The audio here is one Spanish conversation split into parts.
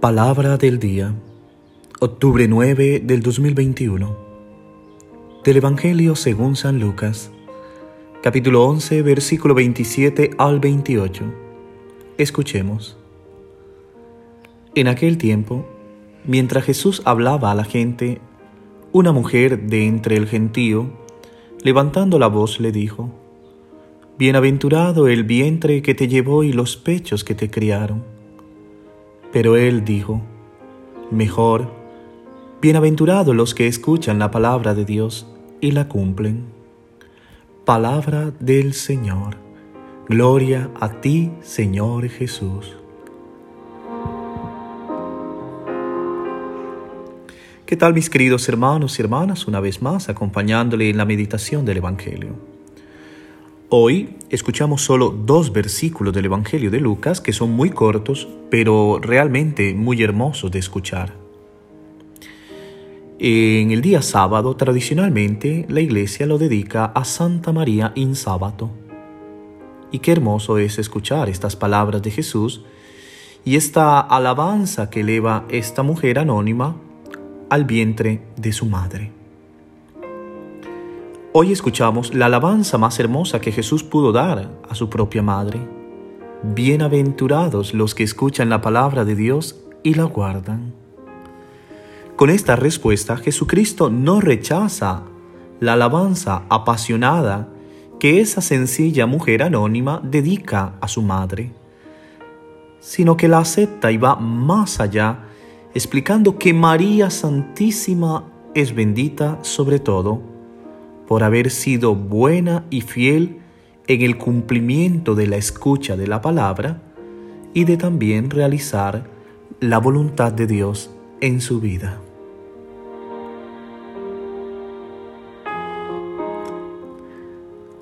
Palabra del día, octubre 9 del 2021. Del Evangelio según San Lucas, capítulo 11, versículo 27 al 28. Escuchemos. En aquel tiempo, mientras Jesús hablaba a la gente, una mujer de entre el gentío, levantando la voz, le dijo, Bienaventurado el vientre que te llevó y los pechos que te criaron. Pero él dijo, Mejor, bienaventurados los que escuchan la palabra de Dios y la cumplen. Palabra del Señor. Gloria a ti, Señor Jesús. ¿Qué tal mis queridos hermanos y hermanas? Una vez más acompañándole en la meditación del Evangelio. Hoy escuchamos solo dos versículos del Evangelio de Lucas que son muy cortos, pero realmente muy hermosos de escuchar. En el día sábado, tradicionalmente, la iglesia lo dedica a Santa María in sábado. Y qué hermoso es escuchar estas palabras de Jesús y esta alabanza que eleva esta mujer anónima al vientre de su madre. Hoy escuchamos la alabanza más hermosa que Jesús pudo dar a su propia madre. Bienaventurados los que escuchan la palabra de Dios y la guardan. Con esta respuesta, Jesucristo no rechaza la alabanza apasionada que esa sencilla mujer anónima dedica a su madre, sino que la acepta y va más allá, explicando que María Santísima es bendita sobre todo por haber sido buena y fiel en el cumplimiento de la escucha de la palabra y de también realizar la voluntad de Dios en su vida.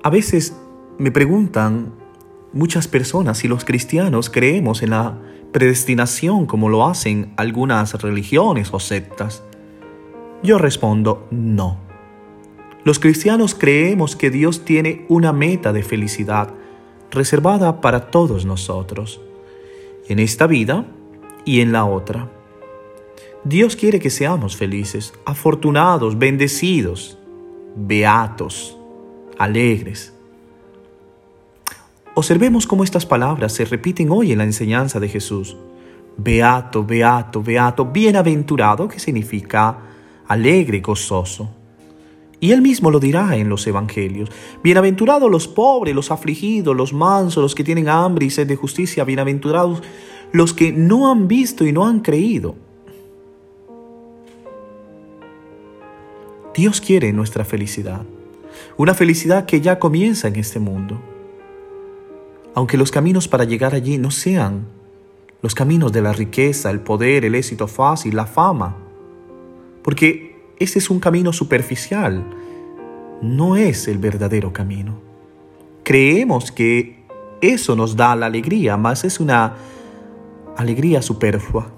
A veces me preguntan muchas personas si los cristianos creemos en la predestinación como lo hacen algunas religiones o sectas. Yo respondo no. Los cristianos creemos que Dios tiene una meta de felicidad reservada para todos nosotros, en esta vida y en la otra. Dios quiere que seamos felices, afortunados, bendecidos, beatos, alegres. Observemos cómo estas palabras se repiten hoy en la enseñanza de Jesús. Beato, beato, beato, bienaventurado, que significa alegre, gozoso. Y él mismo lo dirá en los evangelios. Bienaventurados los pobres, los afligidos, los mansos, los que tienen hambre y sed de justicia. Bienaventurados los que no han visto y no han creído. Dios quiere nuestra felicidad. Una felicidad que ya comienza en este mundo. Aunque los caminos para llegar allí no sean los caminos de la riqueza, el poder, el éxito fácil, la fama. Porque ese es un camino superficial, no es el verdadero camino. Creemos que eso nos da la alegría, mas es una alegría superflua.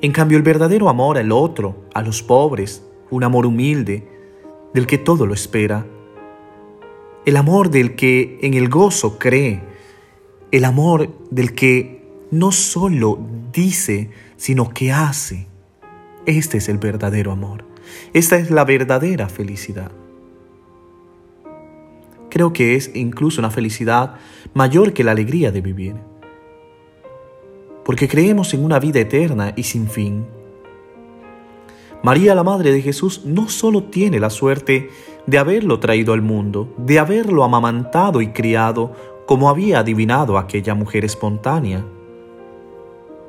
En cambio, el verdadero amor al otro, a los pobres, un amor humilde, del que todo lo espera, el amor del que en el gozo cree, el amor del que no solo dice, sino que hace, este es el verdadero amor. Esta es la verdadera felicidad. Creo que es incluso una felicidad mayor que la alegría de vivir. Porque creemos en una vida eterna y sin fin. María, la Madre de Jesús, no solo tiene la suerte de haberlo traído al mundo, de haberlo amamantado y criado como había adivinado aquella mujer espontánea,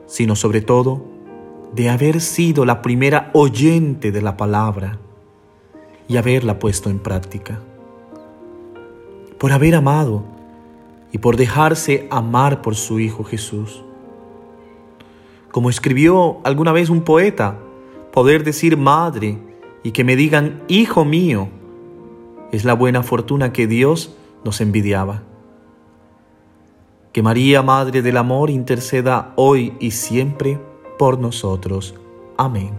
sino sobre todo de haber sido la primera oyente de la palabra y haberla puesto en práctica. Por haber amado y por dejarse amar por su Hijo Jesús. Como escribió alguna vez un poeta, poder decir madre y que me digan hijo mío es la buena fortuna que Dios nos envidiaba. Que María, Madre del Amor, interceda hoy y siempre por nosotros. Amén.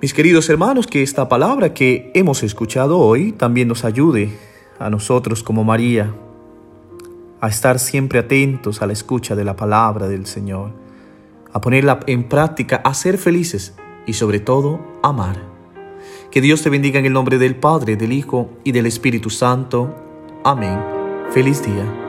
Mis queridos hermanos, que esta palabra que hemos escuchado hoy también nos ayude a nosotros como María a estar siempre atentos a la escucha de la palabra del Señor, a ponerla en práctica, a ser felices y sobre todo amar. Que Dios te bendiga en el nombre del Padre, del Hijo y del Espíritu Santo. Amén. Feliz día.